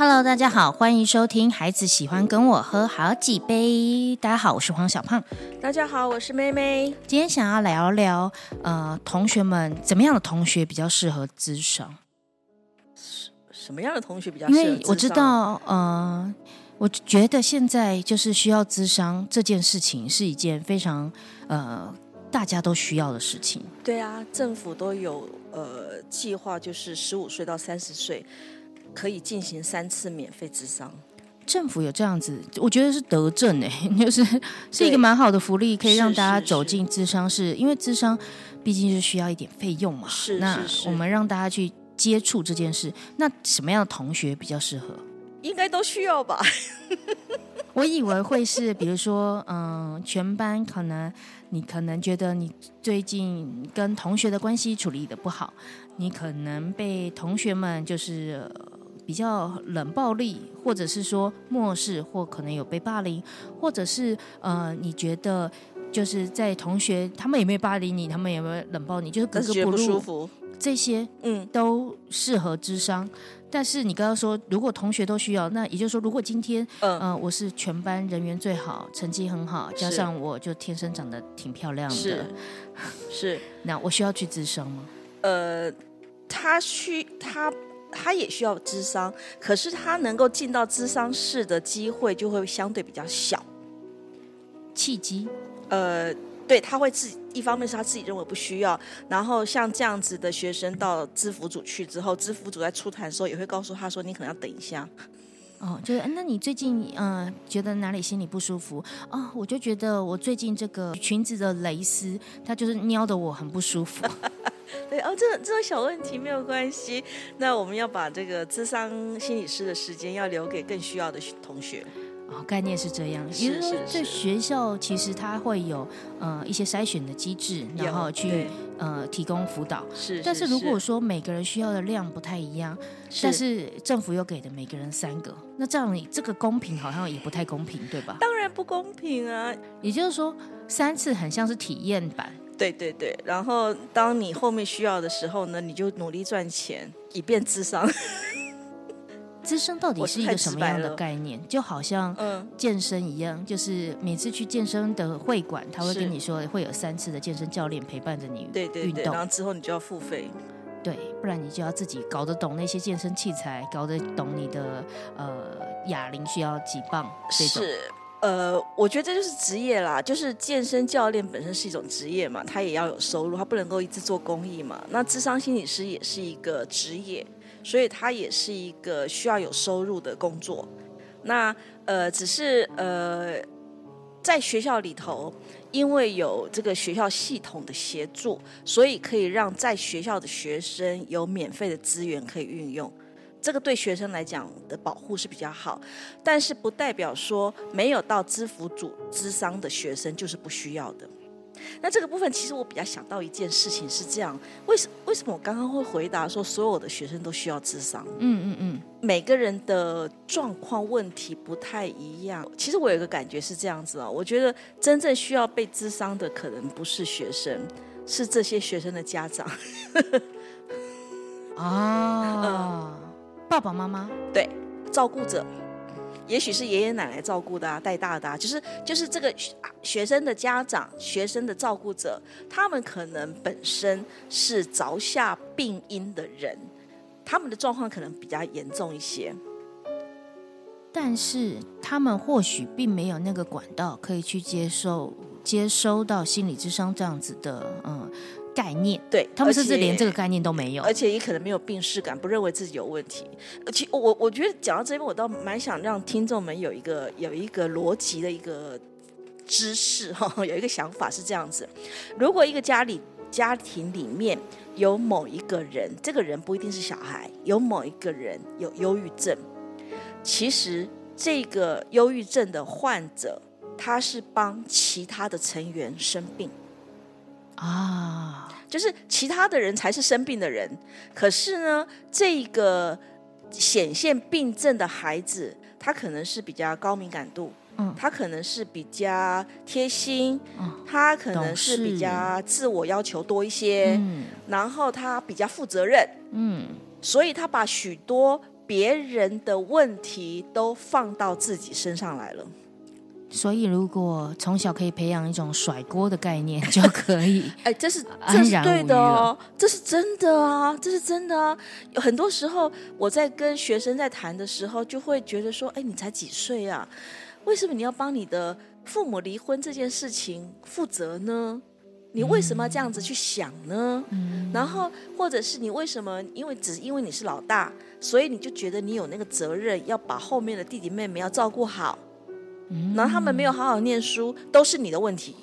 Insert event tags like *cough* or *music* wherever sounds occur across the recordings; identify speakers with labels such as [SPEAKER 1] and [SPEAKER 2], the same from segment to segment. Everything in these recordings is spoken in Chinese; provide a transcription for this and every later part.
[SPEAKER 1] Hello，大家好，欢迎收听《孩子喜欢跟我喝好几杯》。大家好，我是黄小胖。
[SPEAKER 2] 大家好，我是妹妹。
[SPEAKER 1] 今天想要聊聊，呃，同学们怎么样的同学比较适合智商？
[SPEAKER 2] 什么样的同学比较？
[SPEAKER 1] 因为我知道，呃，我觉得现在就是需要智商这件事情是一件非常呃大家都需要的事情。
[SPEAKER 2] 对啊，政府都有呃计划，就是十五岁到三十岁。可以进行三次免费智商，
[SPEAKER 1] 政府有这样子，我觉得是德政哎，*laughs* 就是是一个蛮好的福利，可以让大家走进智商室，因为智商毕竟是需要一点费用嘛。
[SPEAKER 2] 是，
[SPEAKER 1] 那我们让大家去接触这件事，那什么样的同学比较适合？
[SPEAKER 2] 应该都需要吧。*laughs*
[SPEAKER 1] 我以为会是，比如说，嗯，全班可能你可能觉得你最近跟同学的关系处理的不好，你可能被同学们就是。比较冷暴力，或者是说漠视，或可能有被霸凌，或者是呃，你觉得就是在同学他们有没有霸凌你，他们有没有冷暴你，就是格格不
[SPEAKER 2] 入，
[SPEAKER 1] 这些嗯都适合智商。但是你刚刚说，如果同学都需要，那也就是说，如果今天嗯我是全班人缘最好，成绩很好，加上我就天生长得挺漂亮的，
[SPEAKER 2] 是 *laughs* 是，
[SPEAKER 1] 那我需要去智商吗？
[SPEAKER 2] 呃，他需他。他也需要智商，可是他能够进到智商室的机会就会相对比较小。
[SPEAKER 1] 契机，
[SPEAKER 2] 呃，对他会自己一方面是他自己认为不需要，然后像这样子的学生到知服组去之后，知服组在出团的时候也会告诉他说：“你可能要等一下。”
[SPEAKER 1] 哦，就是那你最近嗯觉得哪里心里不舒服啊？我就觉得我最近这个裙子的蕾丝，它就是撩的我很不舒服。*laughs*
[SPEAKER 2] 对哦，这这种小问题没有关系。那我们要把这个智商心理师的时间要留给更需要的同学。
[SPEAKER 1] 哦，概念是这样，也就是说，在学校其实它会有呃一些筛选的机制，然后去呃提供辅导。
[SPEAKER 2] 是，
[SPEAKER 1] 但是如果说每个人需要的量不太一样，但是政府又给的每个人三个，那这样你这个公平好像也不太公平，对吧？
[SPEAKER 2] 当然不公平啊！
[SPEAKER 1] 也就是说，三次很像是体验版。
[SPEAKER 2] 对对对，然后当你后面需要的时候呢，你就努力赚钱，以便智商。*laughs*
[SPEAKER 1] 资商到底是一个什么样的概念？就好像健身一样，就是每次去健身的会馆，他会跟你说会有三次的健身教练陪伴着你
[SPEAKER 2] 对对对，然后之后你就要付费，
[SPEAKER 1] 对，不然你就要自己搞得懂那些健身器材，搞得懂你的呃哑铃需要几磅这种。
[SPEAKER 2] 呃，我觉得这就是职业啦，就是健身教练本身是一种职业嘛，他也要有收入，他不能够一直做公益嘛。那智商心理师也是一个职业，所以他也是一个需要有收入的工作。那呃，只是呃，在学校里头，因为有这个学校系统的协助，所以可以让在学校的学生有免费的资源可以运用。这个对学生来讲的保护是比较好，但是不代表说没有到支付组资商的学生就是不需要的。那这个部分其实我比较想到一件事情是这样：为什为什么我刚刚会回答说所有的学生都需要智商？
[SPEAKER 1] 嗯嗯嗯，
[SPEAKER 2] 每个人的状况问题不太一样。其实我有一个感觉是这样子啊，我觉得真正需要被智商的可能不是学生，是这些学生的家长。*laughs*
[SPEAKER 1] 啊。爸爸妈妈
[SPEAKER 2] 对照顾者，也许是爷爷奶奶照顾的啊，带大的啊，就是就是这个学生的家长、学生的照顾者，他们可能本身是着下病因的人，他们的状况可能比较严重一些，
[SPEAKER 1] 但是他们或许并没有那个管道可以去接受、接收到心理智商这样子的，嗯。概念，
[SPEAKER 2] 对
[SPEAKER 1] 他们甚至连这个概念都没有，
[SPEAKER 2] 而且也可能没有病视感，不认为自己有问题。而且我我觉得讲到这边，我倒蛮想让听众们有一个有一个逻辑的一个知识哈，*laughs* 有一个想法是这样子：如果一个家里家庭里面有某一个人，这个人不一定是小孩，有某一个人有忧郁症，其实这个忧郁症的患者，他是帮其他的成员生病。
[SPEAKER 1] 啊，
[SPEAKER 2] 就是其他的人才是生病的人，可是呢，这个显现病症的孩子，他可能是比较高敏感度，嗯，他可能是比较贴心，嗯，他可能是比较自我要求多一些，嗯，然后他比较负责任，嗯，所以他把许多别人的问题都放到自己身上来了。
[SPEAKER 1] 所以，如果从小可以培养一种甩锅的概念，就可以。*laughs*
[SPEAKER 2] 哎，这是这是对的哦，这是真的啊，这是真的啊。有很多时候我在跟学生在谈的时候，就会觉得说，哎，你才几岁啊？为什么你要帮你的父母离婚这件事情负责呢？你为什么要这样子去想呢？
[SPEAKER 1] 嗯
[SPEAKER 2] 然后，或者是你为什么？因为只因为你是老大，所以你就觉得你有那个责任，要把后面的弟弟妹妹要照顾好。
[SPEAKER 1] 嗯
[SPEAKER 2] 然后他们没有好好念书，都是你的问题。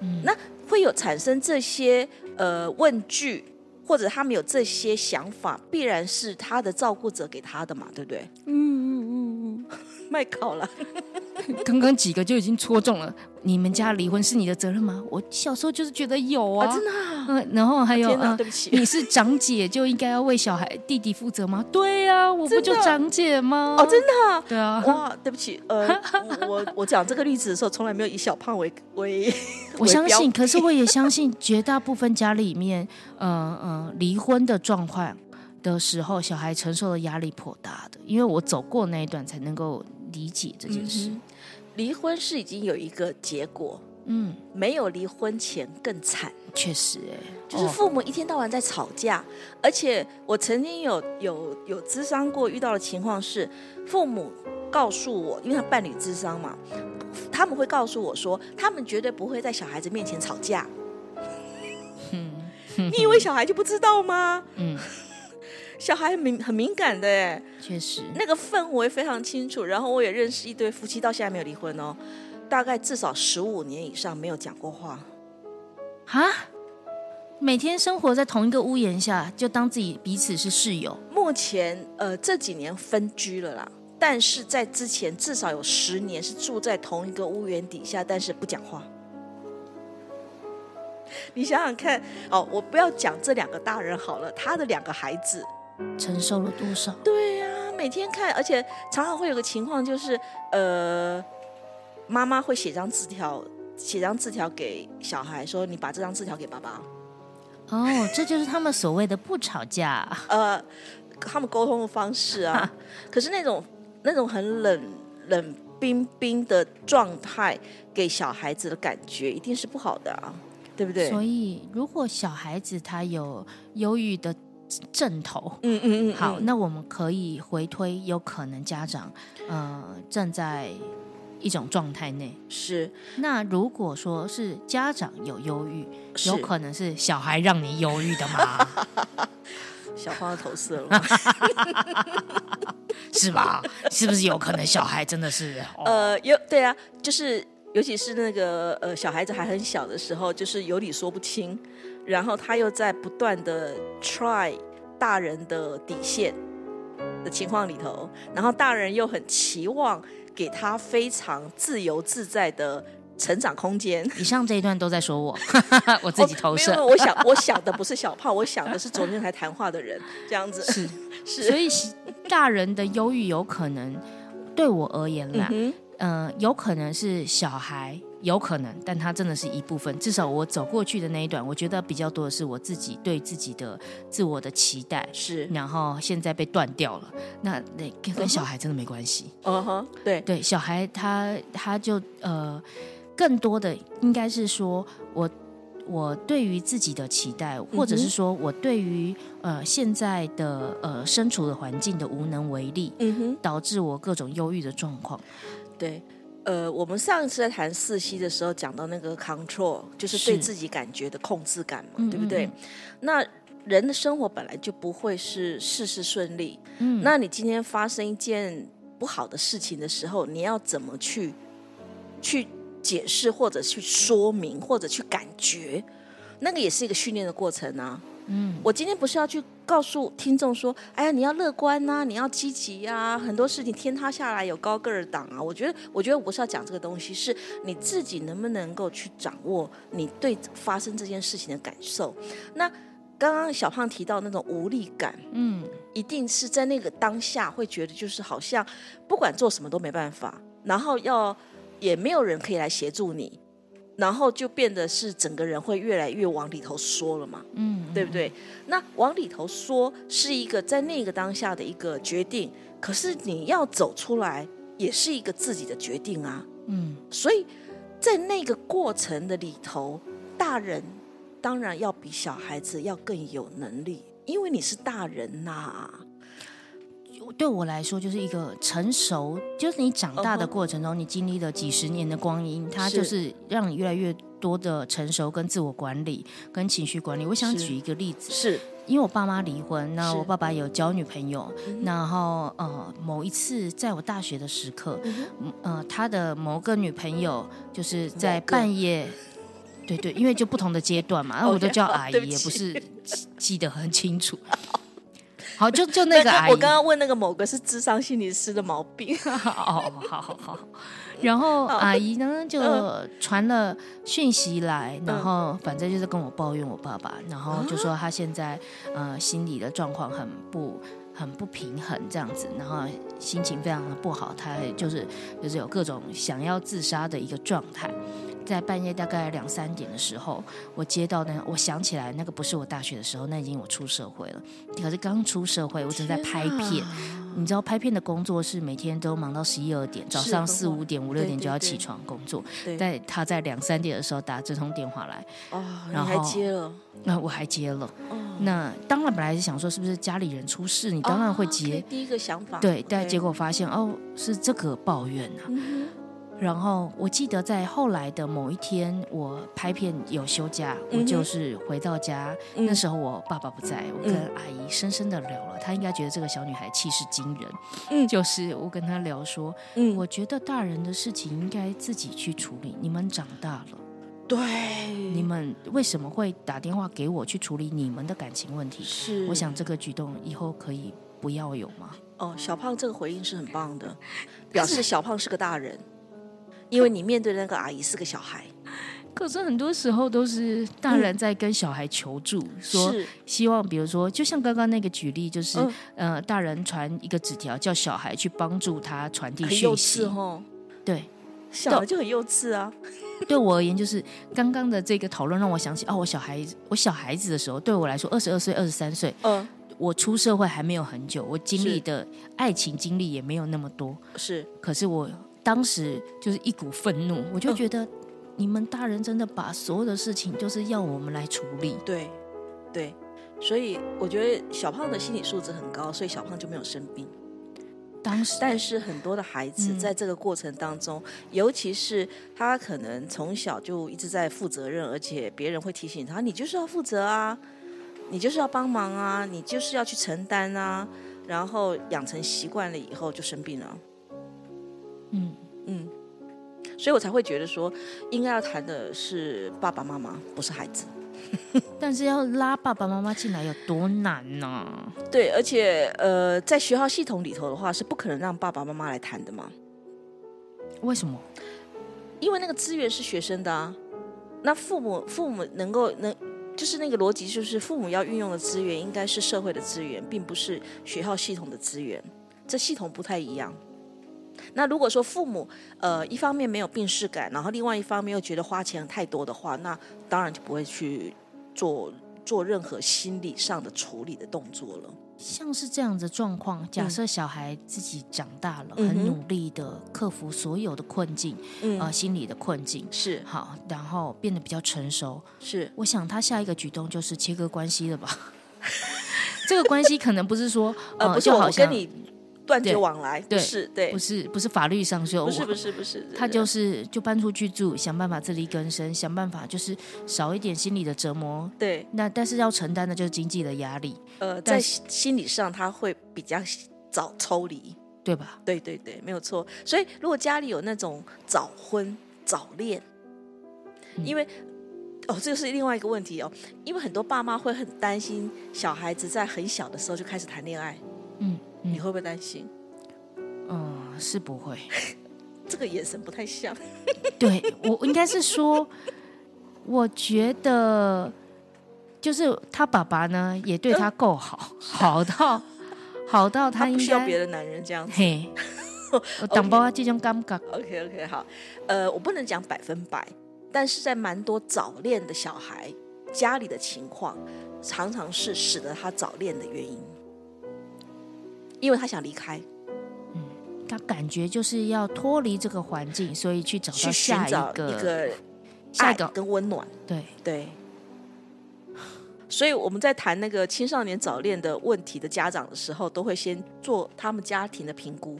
[SPEAKER 1] 嗯
[SPEAKER 2] 那会有产生这些呃问句，或者他们有这些想法，必然是他的照顾者给他的嘛，对不对？
[SPEAKER 1] 嗯嗯嗯嗯
[SPEAKER 2] 卖考了，
[SPEAKER 1] 嗯，*laughs* *laughs* 刚刚几个就已经戳中了。你们家离婚是你的责任吗？我小时候就是觉得有啊，
[SPEAKER 2] 啊，真的、啊，
[SPEAKER 1] 嗯，然后还有
[SPEAKER 2] 天哪，
[SPEAKER 1] 嗯
[SPEAKER 2] 对不起，
[SPEAKER 1] 你是长姐就应该要为小孩弟弟负责吗？对呀、我不就长姐吗？
[SPEAKER 2] 哦，真的、啊。
[SPEAKER 1] 对啊，
[SPEAKER 2] 哇，对不起，呃，我 *laughs* 我讲这个例子的时候，从来没有以小胖为为，*laughs*
[SPEAKER 1] 我相信，可是我也相信，绝大部分家里面，呃呃，离婚的状况的时候，小孩承受的压力颇大的。因为我走过那一段，才能够理解这件事。
[SPEAKER 2] 嗯离婚是已经有一个结果，
[SPEAKER 1] 嗯，
[SPEAKER 2] 没有离婚前更惨。
[SPEAKER 1] 确实、哎，
[SPEAKER 2] 就是
[SPEAKER 1] 哦
[SPEAKER 2] 父母一天到晚在吵架，而且我曾经有有有咨商过，遇到的情况是，父母告诉我，因为他伴侣咨商嘛，他们会告诉我说，他们绝对不会在小孩子面前吵架。*laughs* 你以为小孩就不知道吗？
[SPEAKER 1] 嗯，
[SPEAKER 2] 小孩很敏很敏感的哎，
[SPEAKER 1] 确实，
[SPEAKER 2] 那个氛围非常清楚。然后我也认识一对夫妻，到现在没有离婚哦，大概至少十五年以上没有讲过话。
[SPEAKER 1] 哈，每天生活在同一个屋檐下，就当自己彼此是室友。
[SPEAKER 2] 目前呃这几年分居了啦，但是在之前至少有十年是住在同一个屋檐底下，但是不讲话。你想想看，哦，我不要讲这两个大人好了，他的两个孩子，
[SPEAKER 1] 承受了多少？
[SPEAKER 2] 对呀、每天看，而且常常会有个情况就是，呃，妈妈会写张字条，写张字条给小孩说，你把这张字条给爸爸。
[SPEAKER 1] 哦，这就是他们所谓的不吵架。
[SPEAKER 2] 呃，他们沟通的方式啊，*laughs* 可是那种那种很冷冷冰冰的状态，给小孩子的感觉一定是不好的啊，对不对？
[SPEAKER 1] 所以，如果小孩子他有忧郁的症头，
[SPEAKER 2] 嗯嗯嗯，
[SPEAKER 1] 好，
[SPEAKER 2] 嗯
[SPEAKER 1] 那我们可以回推，有可能家长呃正在一种状态内。
[SPEAKER 2] 是
[SPEAKER 1] 那如果说是家长有忧郁，有可能是小孩让你忧郁的吗？*laughs*
[SPEAKER 2] 小花的投射了。*laughs*
[SPEAKER 1] 是吧？是不是有可能小孩真的是？哦、
[SPEAKER 2] 呃，有对啊，就是尤其是那个呃小孩子还很小的时候，就是有理说不清，然后他又在不断的 try 大人的底线的情况里头，然后大人又很期望给他非常自由自在的成长空间。
[SPEAKER 1] 以上这一段都在说我，*laughs* 我自己投
[SPEAKER 2] 哦、没
[SPEAKER 1] 射。
[SPEAKER 2] 有，我想我想的不是小胖，我想的是昨天才谈话的人，这样子
[SPEAKER 1] 是，*laughs*
[SPEAKER 2] 是，
[SPEAKER 1] 所以大人的忧郁有可能对我而言啦，
[SPEAKER 2] 嗯，
[SPEAKER 1] 呃，有可能是小孩，有可能，但他真的是一部分。至少我走过去的那一段，我觉得比较多的是我自己对自己的自我的期待，
[SPEAKER 2] 是，
[SPEAKER 1] 然后现在被断掉了。那那跟跟小孩真的没关系。
[SPEAKER 2] 嗯哼，对，
[SPEAKER 1] 对，小孩他他就呃，更多的应该是说我。我对于自己的期待，或者是说我对于呃现在的呃身处的环境的无能为力，
[SPEAKER 2] 嗯哼。
[SPEAKER 1] 导致我各种忧郁的状况。
[SPEAKER 2] 对，呃，我们上一次在谈四息的时候讲到那个 control，就是对自己感觉的控制感嘛，
[SPEAKER 1] 嗯
[SPEAKER 2] 对不对？
[SPEAKER 1] 嗯
[SPEAKER 2] 那人的生活本来就不会是事事顺利，
[SPEAKER 1] 嗯，
[SPEAKER 2] 那你今天发生一件不好的事情的时候，你要怎么去去解释，或者去说明，或者去感觉？那个也是一个训练的过程啊。
[SPEAKER 1] 嗯，
[SPEAKER 2] 我今天不是要去告诉听众说，哎呀，你要乐观呐、你要积极呀、很多事情天塌下来有高个儿挡啊。我觉得，我觉得我不是要讲这个东西，是你自己能不能够去掌握你对发生这件事情的感受。那刚刚小胖提到那种无力感，
[SPEAKER 1] 嗯，
[SPEAKER 2] 一定是在那个当下会觉得就是好像不管做什么都没办法，然后要也没有人可以来协助你，然后就变得是整个人会越来越往里头缩了嘛，
[SPEAKER 1] 嗯，
[SPEAKER 2] 对不对？那往里头缩是一个在那个当下的一个决定，可是你要走出来也是一个自己的决定啊。
[SPEAKER 1] 嗯，
[SPEAKER 2] 所以在那个过程的里头，大人当然要比小孩子要更有能力，因为你是大人呐、
[SPEAKER 1] 对我来说就是一个成熟，就是你长大的过程中，你经历了几十年的光阴，它就是让你越来越多的成熟跟自我管理跟情绪管理。我想举一个例子，
[SPEAKER 2] 是
[SPEAKER 1] 因为我爸妈离婚，那
[SPEAKER 2] 是
[SPEAKER 1] 我爸爸有交女朋友，
[SPEAKER 2] 嗯
[SPEAKER 1] 然后呃某一次在我大学的时刻，
[SPEAKER 2] 嗯
[SPEAKER 1] 他的某个女朋友就是在半夜。对对，因为就不同的阶段嘛，然 *laughs* 后我都叫阿姨，
[SPEAKER 2] 不
[SPEAKER 1] 也不是 *laughs* 记记得很清楚。好，就就那个阿姨，
[SPEAKER 2] 我刚刚问那个某个是智商心理师的毛病，*laughs*
[SPEAKER 1] 哦，好好好。然后阿姨呢就
[SPEAKER 2] 嗯
[SPEAKER 1] 传了讯息来，然
[SPEAKER 2] 嗯
[SPEAKER 1] 后反正就是跟我抱怨我爸爸，然后就说他现在呃心理的状况很不很不平衡这样子，然后心情非常的不好，他就是就是有各种想要自杀的一个状态。在半夜大概两三点的时候，我接到那，我想起来那个不是我大学的时候，那已经我出社会了。可是刚出社会，我正在拍片，你知道拍片的工作是每天都忙到十一二点，早上四五点、五六点就要起床工作。
[SPEAKER 2] 对
[SPEAKER 1] 在他在两三点的时候打这通电话来，
[SPEAKER 2] 哦，你
[SPEAKER 1] 然后
[SPEAKER 2] 还接了，
[SPEAKER 1] 那我还接了。
[SPEAKER 2] 哦，
[SPEAKER 1] 那当然本来是想说是不是家里人出事，你当然会
[SPEAKER 2] 哦
[SPEAKER 1] 接。
[SPEAKER 2] 第一个想法，
[SPEAKER 1] 对，但结果发现哦是这个抱怨啊。
[SPEAKER 2] 嗯
[SPEAKER 1] 然后我记得在后来的某一天，我拍片有休假，
[SPEAKER 2] 嗯
[SPEAKER 1] 我就是回到家，
[SPEAKER 2] 嗯。
[SPEAKER 1] 那时候我爸爸不在，我跟
[SPEAKER 2] 嗯
[SPEAKER 1] 阿姨深深的聊了，她应该觉得这个小女孩气势惊人，
[SPEAKER 2] 嗯。
[SPEAKER 1] 就是我跟她聊说，
[SPEAKER 2] 嗯，
[SPEAKER 1] 我觉得大人的事情应该自己去处理，你们长大了，
[SPEAKER 2] 对，
[SPEAKER 1] 你们为什么会打电话给我去处理你们的感情问题？
[SPEAKER 2] 是，
[SPEAKER 1] 我想这个举动以后可以不要有吗？
[SPEAKER 2] 哦，小胖这个回应是很棒的，*laughs* 表示小胖是个大人，因为你面对的那个阿姨是个小孩，
[SPEAKER 1] 可是很多时候都是大人在跟小孩求助，说希望，比如说，就像刚刚那个举例，就是、
[SPEAKER 2] 嗯。
[SPEAKER 1] 呃，大人传一个纸条，叫小孩去帮助他传递讯息。对，
[SPEAKER 2] 小孩就很幼稚啊，*laughs*
[SPEAKER 1] 对我而言，就是刚刚的这个讨论让我想起，哦，我小孩，我小孩子的时候，对我来说，二十二岁、二十三岁，
[SPEAKER 2] 嗯，
[SPEAKER 1] 我出社会还没有很久，我经历的爱情经历也没有那么多，
[SPEAKER 2] 是。
[SPEAKER 1] 可是我当时就是一股愤怒，我就
[SPEAKER 2] 嗯
[SPEAKER 1] 觉得。你们大人真的把所有的事情就是要我们来处理，
[SPEAKER 2] 对对，所以我觉得小胖的心理素质很高，所以小胖就没有生病。
[SPEAKER 1] 当时
[SPEAKER 2] 但是很多的孩子
[SPEAKER 1] 嗯
[SPEAKER 2] 在这个过程当中，尤其是他可能从小就一直在负责任，而且别人会提醒他，你就是要负责啊，你就是要帮忙啊，你就是要去承担啊，然后养成习惯了以后就生病了。
[SPEAKER 1] 嗯，
[SPEAKER 2] 嗯，所以我才会觉得说，应该要谈的是爸爸妈妈，不是孩子。*laughs*
[SPEAKER 1] 但是要拉爸爸妈妈进来有多难呢、
[SPEAKER 2] 对，而且呃，在学校系统里头的话，是不可能让爸爸妈妈来谈的嘛，
[SPEAKER 1] 为什么？
[SPEAKER 2] 因为那个资源是学生的啊。那父母父母能够能，就是那个逻辑，就是父母要运用的资源应该是社会的资源，并不是学校系统的资源，这系统不太一样。那如果说父母呃一方面没有病视感，然后另外一方面又觉得花钱太多的话，那当然就不会去做做任何心理上的处理的动作了。
[SPEAKER 1] 像是这样的状况，假设小孩自己长大了，
[SPEAKER 2] 嗯
[SPEAKER 1] 很努力的克服所有的困境，
[SPEAKER 2] 嗯，
[SPEAKER 1] 呃，心理的困境，
[SPEAKER 2] 是
[SPEAKER 1] 好，然后变得比较成熟。
[SPEAKER 2] 是，
[SPEAKER 1] 我想他下一个举动就是切割关系了吧？*laughs* 这个关系可能不是说，
[SPEAKER 2] 呃，不是我
[SPEAKER 1] 就好像
[SPEAKER 2] 跟你断绝往来，不
[SPEAKER 1] 对
[SPEAKER 2] 是对，
[SPEAKER 1] 不是不是法律上说，
[SPEAKER 2] 不是不是不是，
[SPEAKER 1] 他就是就搬出去住，想办法自力更生，想办法就是少一点心理的折磨。
[SPEAKER 2] 对，
[SPEAKER 1] 那但是要承担的就是经济的压力，
[SPEAKER 2] 呃，在心理上他会比较早抽离，
[SPEAKER 1] 对吧？
[SPEAKER 2] 对对对，没有错。所以如果家里有那种早婚早恋，
[SPEAKER 1] 嗯
[SPEAKER 2] 因为哦，这个是另外一个问题哦，因为很多爸妈会很担心小孩子在很小的时候就开始谈恋爱，
[SPEAKER 1] 嗯嗯
[SPEAKER 2] 你会不会担心？
[SPEAKER 1] 嗯，是不会。*laughs*
[SPEAKER 2] 这个眼神不太像，*laughs*
[SPEAKER 1] 对我应该是说，我觉得就是他爸爸呢也对他够好，好到好到
[SPEAKER 2] 他
[SPEAKER 1] 应该
[SPEAKER 2] 不需要别的男人这样子。
[SPEAKER 1] 嘿，*laughs* 我当包这种尴尬
[SPEAKER 2] ，OK OK 好，呃，我不能讲百分百，但是在蛮多早恋的小孩家里的情况，常常是使得他早恋的原因，因为他想离开，
[SPEAKER 1] 他感觉就是要脱离这个环境，所以去找到下一个
[SPEAKER 2] 一个爱
[SPEAKER 1] 下一个
[SPEAKER 2] 跟温暖。
[SPEAKER 1] 对，
[SPEAKER 2] 对，所以我们在谈那个青少年早恋的问题的家长的时候，都会先做他们家庭的评估。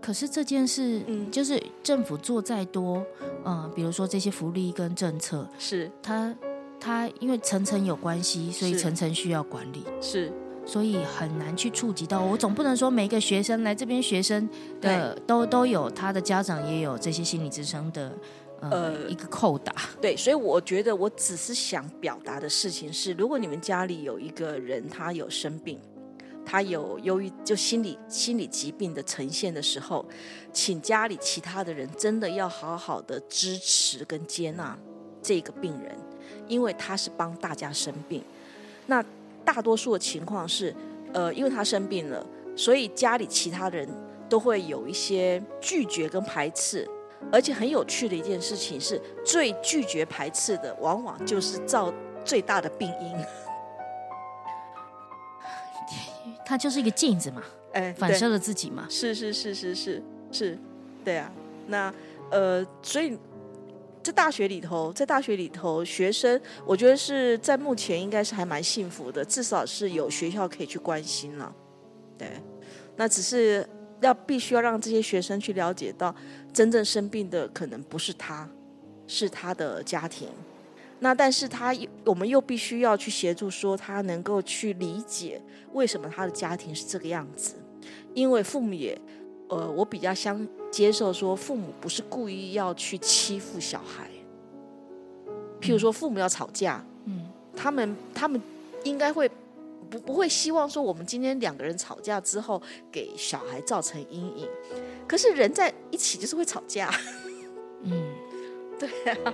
[SPEAKER 1] 可是这件事，
[SPEAKER 2] 嗯。
[SPEAKER 1] 就是政府做再多，嗯、比如说这些福利跟政策，
[SPEAKER 2] 是。
[SPEAKER 1] 它它因为层层有关系，所以
[SPEAKER 2] 是。
[SPEAKER 1] 层层需要管理，
[SPEAKER 2] 是，
[SPEAKER 1] 所以很难去触及到。我总不能说每个学生来这边学生的都都有他的家长也有这些心理支撑的呃
[SPEAKER 2] 呃
[SPEAKER 1] 一个扣打，
[SPEAKER 2] 对，所以我觉得我只是想表达的事情是，如果你们家里有一个人他有生病，他有忧郁，就心理心理疾病的呈现的时候，请家里其他的人真的要好好的支持跟接纳这个病人，因为他是帮大家生病。那大多数的情况是，呃，因为他生病了，所以家里其他人都会有一些拒绝跟排斥。而且很有趣的一件事情是，最拒绝排斥的，往往就是造最大的病因。*laughs*
[SPEAKER 1] 它就是一个镜子嘛，
[SPEAKER 2] 哎，对
[SPEAKER 1] 反射了自己嘛。
[SPEAKER 2] 是是是是是是，对啊。那呃，所以在大学里头，在大学里头，学生我觉得是在目前应该是还蛮幸福的，至少是有学校可以去关心了。对，那只是要必须要让这些学生去了解到，真正生病的可能不是他，是他的家庭。那但是他我们又必须要去协助，说他能够去理解为什么他的家庭是这个样子，因为父母也，呃，我比较相接受说父母不是故意要去欺负小孩，譬如说父母要吵架，
[SPEAKER 1] 嗯，
[SPEAKER 2] 他们他们应该会不不会希望说我们今天两个人吵架之后给小孩造成阴影，可是人在一起就是会吵架，
[SPEAKER 1] 嗯，*laughs*
[SPEAKER 2] 对啊，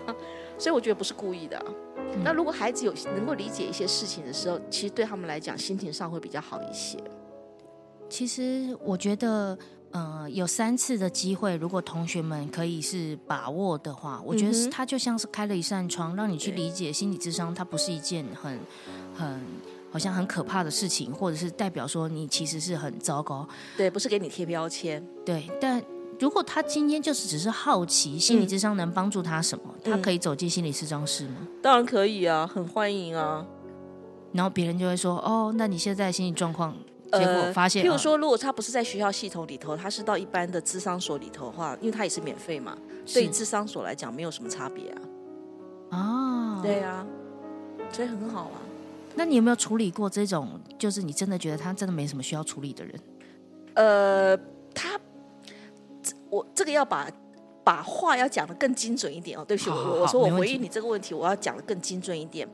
[SPEAKER 2] 所以我觉得不是故意的啊、
[SPEAKER 1] 嗯。
[SPEAKER 2] 那如果孩子有能够理解一些事情的时候，其实对他们来讲心情上会比较好一些。
[SPEAKER 1] 其实我觉得，呃，有三次的机会，如果同学们可以是把握的话，我觉得是
[SPEAKER 2] 嗯哼
[SPEAKER 1] 它就像是开了一扇窗，让你去理解心理智商，它不是一件很很好像很可怕的事情，或者是代表说你其实是很糟糕。
[SPEAKER 2] 对，不是给你贴标签。
[SPEAKER 1] 对，但如果他今天就是只是好奇心理
[SPEAKER 2] 嗯
[SPEAKER 1] 智商能帮助他什么，他
[SPEAKER 2] 嗯
[SPEAKER 1] 可以走进心理智商室吗？
[SPEAKER 2] 当然可以啊，很欢迎啊。
[SPEAKER 1] 然后别人就会说：“哦，那你现在心理状况？”结果发现，呃
[SPEAKER 2] 呃譬如说，如果他不是在学校系统里头，他是到一般的智商所里头的话，因为他也是免费嘛，对于智商所来讲没有什么差别啊。
[SPEAKER 1] 啊，
[SPEAKER 2] 对啊，所以很好啊。
[SPEAKER 1] 那你有没有处理过这种，就是你真的觉得他真的没什么需要处理的人？
[SPEAKER 2] 呃，他我这个要把把话要讲的更精准一点哦。对不起，我我说我回应你这个问题，我要讲的更精准一点。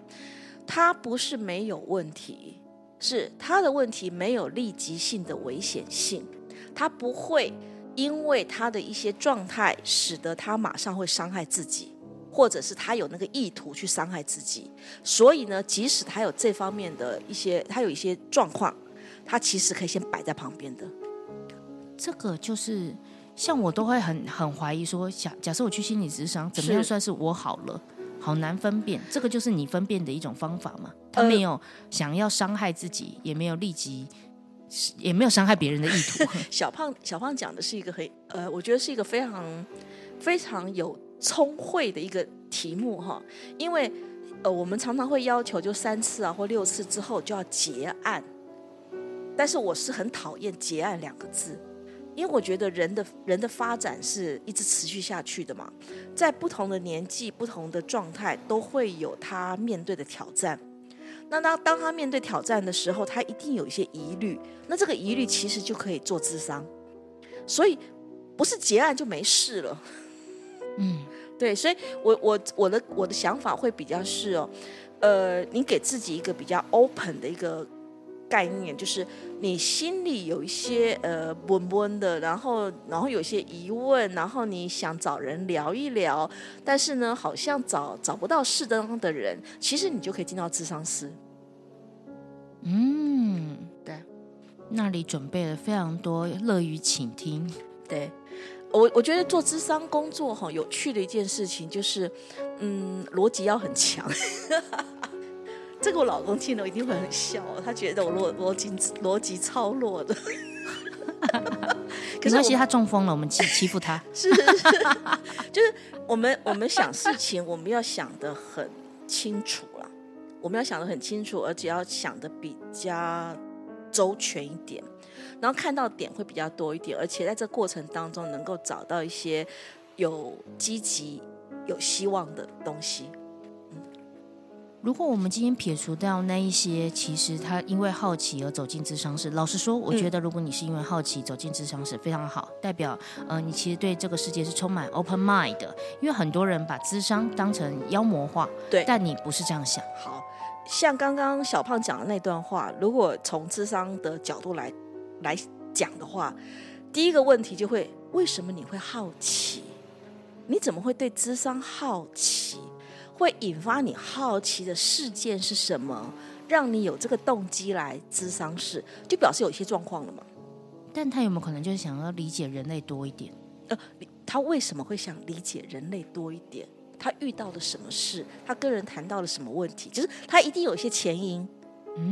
[SPEAKER 2] 他不是没有问题，是他的问题没有立即性的危险性，他不会因为他的一些状态使得他马上会伤害自己。或者是他有那个意图去伤害自己，所以呢，即使他有这方面的一些，他有一些状况，他其实可以先摆在旁边的。
[SPEAKER 1] 这个就是像我都会很很怀疑说，假假设我去心理咨商，怎么样算是我好了？好难分辨，这个就是你分辨的一种方法嘛。他
[SPEAKER 2] 呃
[SPEAKER 1] 没有想要伤害自己，也没有立即，也没有伤害别人的意图。*laughs*
[SPEAKER 2] 小胖小胖讲的是一个很呃，我觉得是一个非常非常有聪慧的一个题目哈，因为呃，我们常常会要求就三次啊或六次之后就要结案，但是我是很讨厌结案两个字。因为我觉得人的人的发展是一直持续下去的嘛，在不同的年纪、不同的状态，都会有他面对的挑战。那当当他面对挑战的时候，他一定有一些疑虑。那这个疑虑其实就可以做智商，所以不是结案就没事了。
[SPEAKER 1] 嗯，
[SPEAKER 2] 对，所以我我我的我的想法会比较是哦，呃，你给自己一个比较 open 的一个概念，就是你心里有一些呃闷闷的，然后然后有些疑问，然后你想找人聊一聊，但是呢，好像找找不到适当的人，其实你就可以进到智商室。
[SPEAKER 1] 嗯，
[SPEAKER 2] 对，
[SPEAKER 1] 那里准备了非常多乐于倾听。
[SPEAKER 2] 对，我我觉得做智商工作哈，有趣的一件事情就是，嗯，逻辑要很强。这个我老公听了一定会很笑，他觉得我逻逻辑逻辑超弱的。*laughs*
[SPEAKER 1] 可是其实他中风了，我们欺欺负他。*laughs*
[SPEAKER 2] 是是是，就是我们我们想事情，我们要想的很清楚了，我们要想的很清楚，而且要想的比较周全一点，然后看到点会比较多一点，而且在这过程当中能够找到一些有积极、有希望的东西。
[SPEAKER 1] 如果我们今天撇除掉那一些，其实他因为好奇而走进智商室。老实说，我觉得如果你是因为好奇走进智商室，非常好，代表呃你其实对这个世界是充满 open mind 的。因为很多人把智商当成妖魔化，
[SPEAKER 2] 对，
[SPEAKER 1] 但你不是这样想。
[SPEAKER 2] 好像刚刚小胖讲的那段话，如果从智商的角度来来讲的话，第一个问题就会：为什么你会好奇？你怎么会对智商好奇？会引发你好奇的事件是什么？让你有这个动机来咨商室，就表示有一些状况了嘛？
[SPEAKER 1] 但他有没有可能就是想要理解人类多一点？呃，
[SPEAKER 2] 他为什么会想理解人类多一点？他遇到了什么事？他跟人谈到了什么问题？就是他一定有一些前因，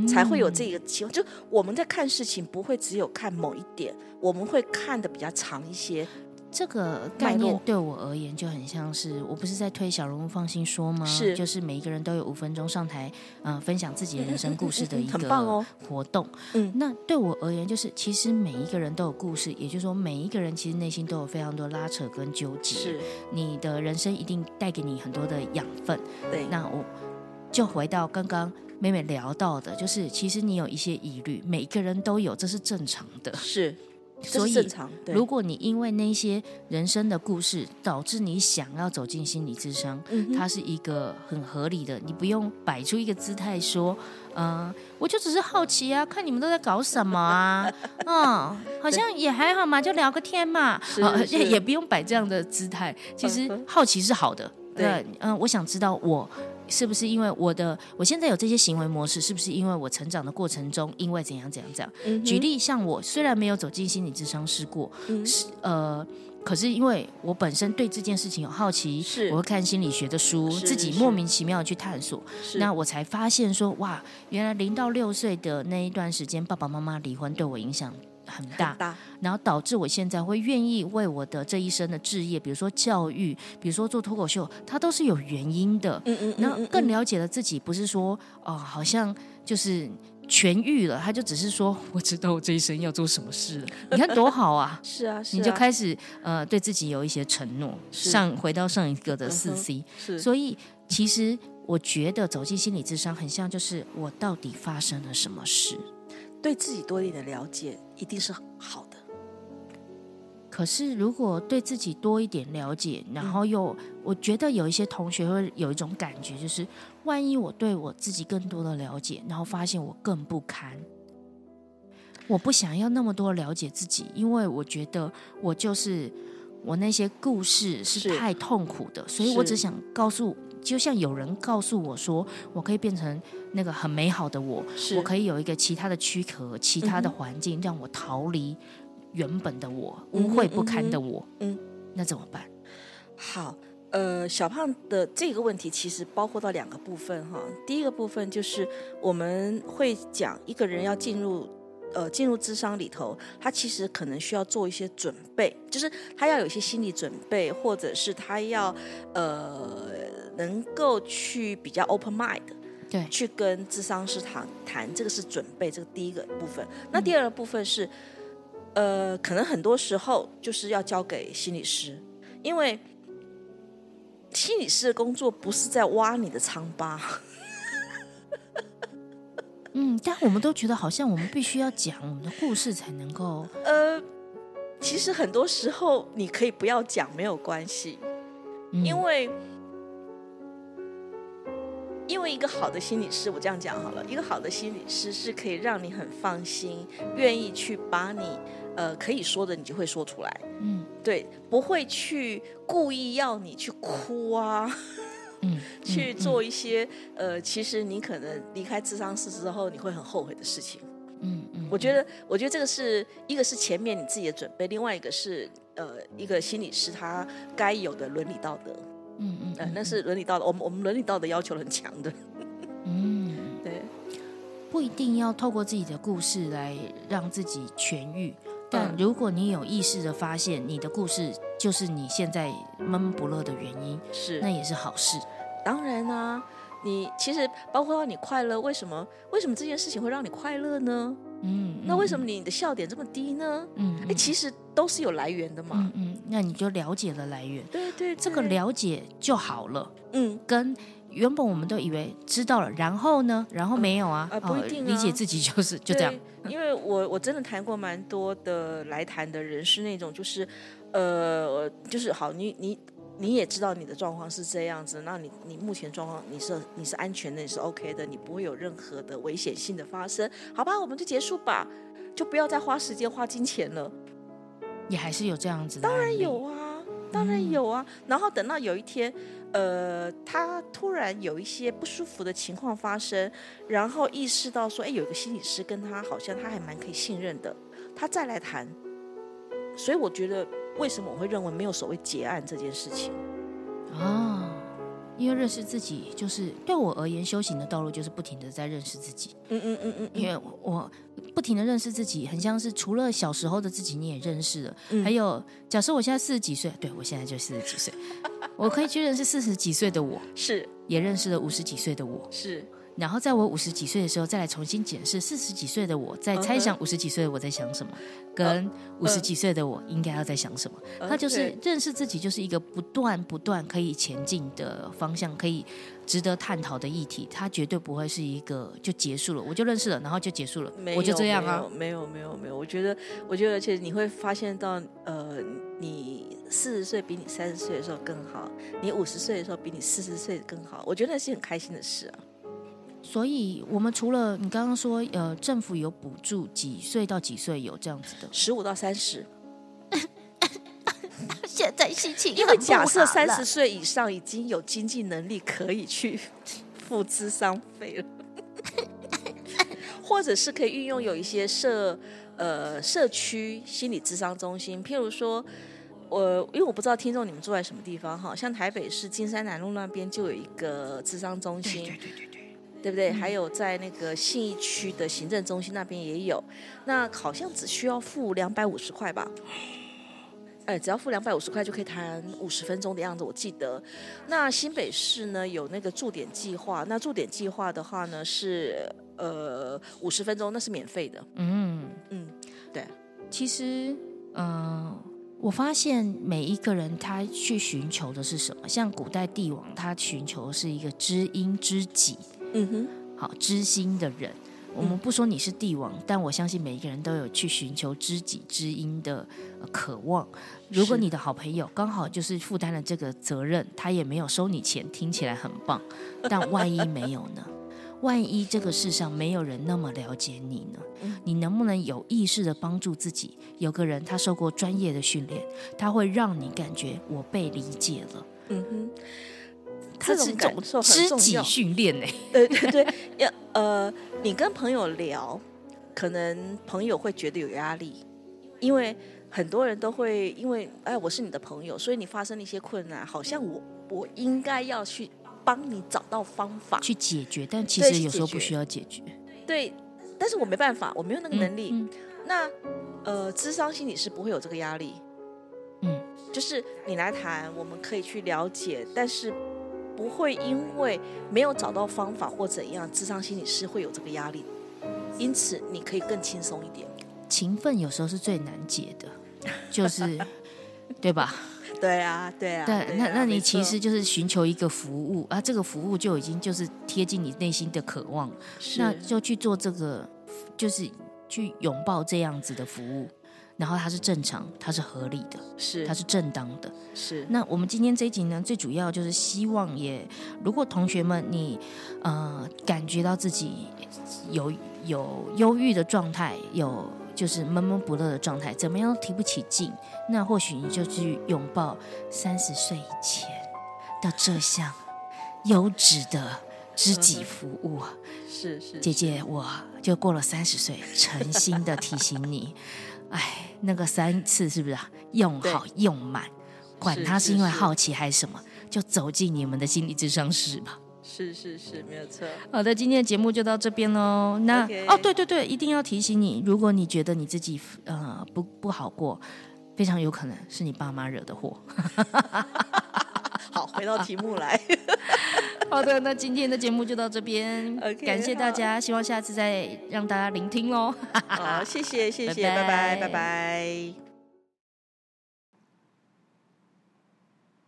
[SPEAKER 2] 才会有这个情况。就我们在看事情，不会只有看某一点，我们会看的比较长一些。
[SPEAKER 1] 这个概念对我而言就很像是，我不是在推小人物放心说吗？
[SPEAKER 2] 是，
[SPEAKER 1] 就是每一个人都有五分钟上台，嗯，分享自己的人生故事的 *laughs* 一个活动。
[SPEAKER 2] 嗯，
[SPEAKER 1] 那对我而言，就是其实每一个人都有故事，也就是说，每一个人其实内心都有非常多拉扯跟纠结。
[SPEAKER 2] 是，
[SPEAKER 1] 你的人生一定带给你很多的养分。
[SPEAKER 2] 对，
[SPEAKER 1] 那我就回到刚刚妹妹聊到的，就是其实你有一些疑虑，每一个人都有，这是正常的。
[SPEAKER 2] 是。
[SPEAKER 1] 所以，
[SPEAKER 2] 如
[SPEAKER 1] 果你因为那些人生的故事导致你想要走进心理智商，它是一个很合理的。你不用摆出一个姿态说：“嗯，我就只是好奇啊，看你们都在搞什么啊，*laughs* 嗯，好像也还好嘛，就聊个天嘛。”也也不用摆这样的姿态。其实好奇是好的。对，嗯，我想知道我。是不是因为我的我现在有这些行为模式？是不是因为我成长的过程中，因为怎样怎样怎样？举例，像我虽然没有走进心理智商试过，是呃，可是因为我本身对这件事情有好奇，
[SPEAKER 2] 是
[SPEAKER 1] 我会看心理学的书，自己莫名其妙的去探索，那我才发现说，哇，原来零到六岁的那一段时间，爸爸妈妈离婚对我影响。很大，然后导致我现在会愿意为我的这一生的置业，比如说教育，比如说做脱口秀，它都是有原因的。
[SPEAKER 2] 嗯嗯，
[SPEAKER 1] 然后更了解了自己，不是说哦，好像就是痊愈了，他就只是说我知道我这一生要做什么事了。*laughs* 你看多好啊！
[SPEAKER 2] 是啊，
[SPEAKER 1] 你就开始呃对自己有一些承诺。上回到上一个的四
[SPEAKER 2] C，是。
[SPEAKER 1] 所以其实我觉得走进心理智商，很像就是我到底发生了什么事。
[SPEAKER 2] 对自己多一点的了解一定是好的。
[SPEAKER 1] 可是，如果对自己多一点了解，然后又我觉得有一些同学会有一种感觉，就是万一我对我自己更多的了解，然后发现我更不堪，我不想要那么多了解自己，因为我觉得我就是我那些故事是太痛苦的，所以我只想告诉。就像有人告诉我说，我可以变成那个很美好的我，我可以有一个其他的躯壳、其他的环境，让我逃离原本的我、污秽不堪的我。
[SPEAKER 2] 嗯，
[SPEAKER 1] 那怎么办？
[SPEAKER 2] 好，呃，小胖的这个问题其实包括到两个部分哈。第一个部分就是我们会讲一个人要进入。呃，进入智商里头，他其实可能需要做一些准备，就是他要有一些心理准备，或者是他要呃能够去比较 open mind，
[SPEAKER 1] 对，
[SPEAKER 2] 去跟智商师谈谈，这个是准备，这个第一个部分。那第二个部分是，呃，可能很多时候就是要交给心理师，因为心理师的工作不是在挖你的疮疤。*laughs*
[SPEAKER 1] 嗯，但我们都觉得好像我们必须要讲我们的故事才能够。
[SPEAKER 2] 呃，其实很多时候你可以不要讲，没有关系，因为因为一个好的心理师，我这样讲好了，一个好的心理师是可以让你很放心，愿意去把你呃可以说的，你就会说出来。
[SPEAKER 1] 嗯，
[SPEAKER 2] 对，不会去故意要你去哭啊。*laughs* 去做一些呃，其实你可能离开智商室之后你会很后悔的事情。
[SPEAKER 1] 嗯嗯，
[SPEAKER 2] 我觉得，我觉得这个是一个是前面你自己的准备，另外一个是呃一个心理师他该有的伦理道德。
[SPEAKER 1] 嗯嗯，
[SPEAKER 2] 呃，那是伦理道德，我们我们伦理道德要求很强的。
[SPEAKER 1] 嗯，*laughs*
[SPEAKER 2] 对，
[SPEAKER 1] 不一定要透过自己的故事来让自己痊愈，但如果你有意识的发现你的故事就是你现在闷闷不乐的原因，
[SPEAKER 2] 是。
[SPEAKER 1] 那也是好事。
[SPEAKER 2] 当然啊，你其实包括你快乐，为什么为什么这件事情会让你快乐呢？
[SPEAKER 1] 嗯，
[SPEAKER 2] 那为什么你的笑点这么低呢？
[SPEAKER 1] 嗯，
[SPEAKER 2] 哎，其实都是有来源的嘛。
[SPEAKER 1] 嗯嗯，那你就了解了来源，
[SPEAKER 2] 对对，
[SPEAKER 1] 这个了解就好了。
[SPEAKER 2] 嗯，
[SPEAKER 1] 跟原本我们都以为知道了，然后呢，然后没有啊，
[SPEAKER 2] 啊不一定啊
[SPEAKER 1] 理解自己就是就这样。
[SPEAKER 2] 因为我我真的谈过蛮多的来谈的人是那种就是，呃，就是好，你你你也知道你的状况是这样子，那你你目前状况你是你是安全的，你是 OK 的，你不会有任何的危险性的发生，好吧，我们就结束吧，就不要再花时间花金钱了。
[SPEAKER 1] 也还是有这样子的，
[SPEAKER 2] 当然有啊，当然有啊。然后等到有一天，呃，他突然有一些不舒服的情况发生，然后意识到说，哎，有一个心理师跟他好像他还蛮可以信任的，他再来谈。所以我觉得，为什么我会认为没有所谓结案这件事情？
[SPEAKER 1] 啊，因为认识自己，就是对我而言，修行的道路就是不停的在认识自己。
[SPEAKER 2] 嗯嗯嗯嗯，
[SPEAKER 1] 因为我不停的认识自己，很像是除了小时候的自己你也认识了，
[SPEAKER 2] 嗯。
[SPEAKER 1] 还有假设我现在四十几岁，对我现在就四十几岁，我可以去认识四十几岁的我，
[SPEAKER 2] 是。
[SPEAKER 1] 也认识了五十几岁的我，
[SPEAKER 2] 是，
[SPEAKER 1] 然后在我五十几岁的时候，再来重新检视四十几岁的我，在猜想五十几岁的我在想什么，跟五十几岁的我应该要在想什么。他就是认识自己，就是一个不断不断可以前进的方向，可以值得探讨的议题。它绝对不会是一个就结束了，我就认识了，然后就结束了，
[SPEAKER 2] 没有
[SPEAKER 1] 我就这样啊。
[SPEAKER 2] 没有没有没有，我觉得我觉得，而且你会发现到，呃，你四十岁比你三十岁的时候更好，你五十岁的时候比你四十岁更好，我觉得那是很开心的事啊。
[SPEAKER 1] 所以，我们除了你刚刚说，呃，政府有补助，几岁到几岁有这样子的？
[SPEAKER 2] 十五到三十，
[SPEAKER 1] 现在心情
[SPEAKER 2] 因为假设三十岁以上已经有经济能力可以去付智商费了，或者是可以运用有一些社呃社区心理智商中心，譬如说。我因为我不知道听众你们住在什么地方哈，像台北市金山南路那边就有一个智商中心，
[SPEAKER 1] 对对对对，
[SPEAKER 2] 不对？还有在那个信义区的行政中心那边也有，那好像只需要付两百五十块吧。哎，只要付两百五十块就可以谈五十分钟的样子，我记得。那新北市呢有那个驻点计划，那驻点计划的话呢是呃五十分钟，那是免费的。
[SPEAKER 1] 嗯
[SPEAKER 2] 嗯，对。
[SPEAKER 1] 其实，嗯、我发现每一个人他去寻求的是什么？像古代帝王，他寻求的是一个知音知己，
[SPEAKER 2] 嗯哼，
[SPEAKER 1] 好知心的人。我们不说你是帝王，但我相信每一个人都有去寻求知己知音的、呃渴望。如果你的好朋友刚好就是负担了这个责任，他也没有收你钱，听起来很棒。*laughs* 但万一没有呢？万一这个世上没有人那么了解你呢？
[SPEAKER 2] 嗯
[SPEAKER 1] 你能不能有意识的帮助自己？有个人他受过专业的训练，他会让你感觉我被理解了。
[SPEAKER 2] 嗯哼，这种感受
[SPEAKER 1] 种知己
[SPEAKER 2] 很重要。
[SPEAKER 1] 训练呢、
[SPEAKER 2] 对对对，要呃，你跟朋友聊，可能朋友会觉得有压力，因为很多人都会因为哎，我是你的朋友，所以你发生了一些困难，好像我我应该要去帮你找到方法，
[SPEAKER 1] 去解决，但其实有时候不需要解决。
[SPEAKER 2] 对，但是我没办法，我没有那个能力。
[SPEAKER 1] 嗯
[SPEAKER 2] 那呃，智商心理是不会有这个压力，
[SPEAKER 1] 嗯
[SPEAKER 2] 就是你来谈，我们可以去了解，但是不会因为没有找到方法或怎样，智商心理师会有这个压力，因此你可以更轻松一点。
[SPEAKER 1] 勤奋有时候是最难解的，*laughs* 就是对吧？
[SPEAKER 2] 对啊，对啊，
[SPEAKER 1] 对，那
[SPEAKER 2] 啊
[SPEAKER 1] 那你其实就是寻求一个服务啊，这个服务就已经就是贴近你内心的渴望，那就去做这个，就是去拥抱这样子的服务，然后它是正常，它是合理的，
[SPEAKER 2] 是。
[SPEAKER 1] 它是正当的。
[SPEAKER 2] 是。
[SPEAKER 1] 那我们今天这一集呢，最主要就是希望也，如果同学们你呃感觉到自己有有忧郁的状态，有就是闷闷不乐的状态，怎么样都提不起劲，那或许你就去拥抱三十岁以前的这项优质的知己服务。
[SPEAKER 2] 是是，
[SPEAKER 1] 姐姐，我就过了三十岁，诚心的提醒你，哎，那个三次是不是啊？用好用满，管他是因为好奇还是什么，就走进你们的心理智商室吧。
[SPEAKER 2] 是是是，没有错。
[SPEAKER 1] 好的，今天的节目就到这边喽。那哦，对对对，一定要提醒你，如果你觉得你自己呃不不好过，非常有可能是你爸妈惹的祸。*laughs*
[SPEAKER 2] 好，回到题目来。*laughs*
[SPEAKER 1] 好的，那今天的节目就到这边。感谢大家，希望下次再让大家聆听喽。
[SPEAKER 2] 好，*laughs* 谢谢谢谢，拜拜拜拜。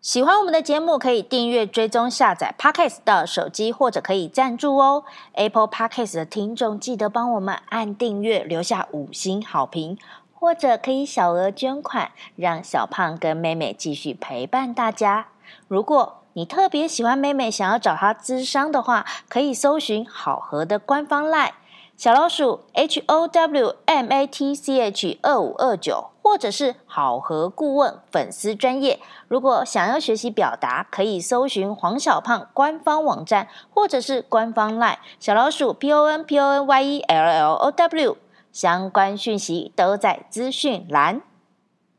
[SPEAKER 3] 喜欢我们的节目，可以订阅、追踪、下载 Podcast 到手机，或者可以赞助哦。Apple Podcast 的听众记得帮我们按订阅，留下五星好评。或者可以小额捐款，让小胖跟妹妹继续陪伴大家。如果你特别喜欢妹妹，想要找她咨商的话，可以搜寻好合的官方 LINE 小老鼠 H O W M A T C H 二五二九，或者是好合顾问粉丝专业。如果想要学习表达，可以搜寻黄小胖官方网站，或者是官方 LINE 小老鼠 P O N P O N Y E L L O W。相关讯息都在资讯栏。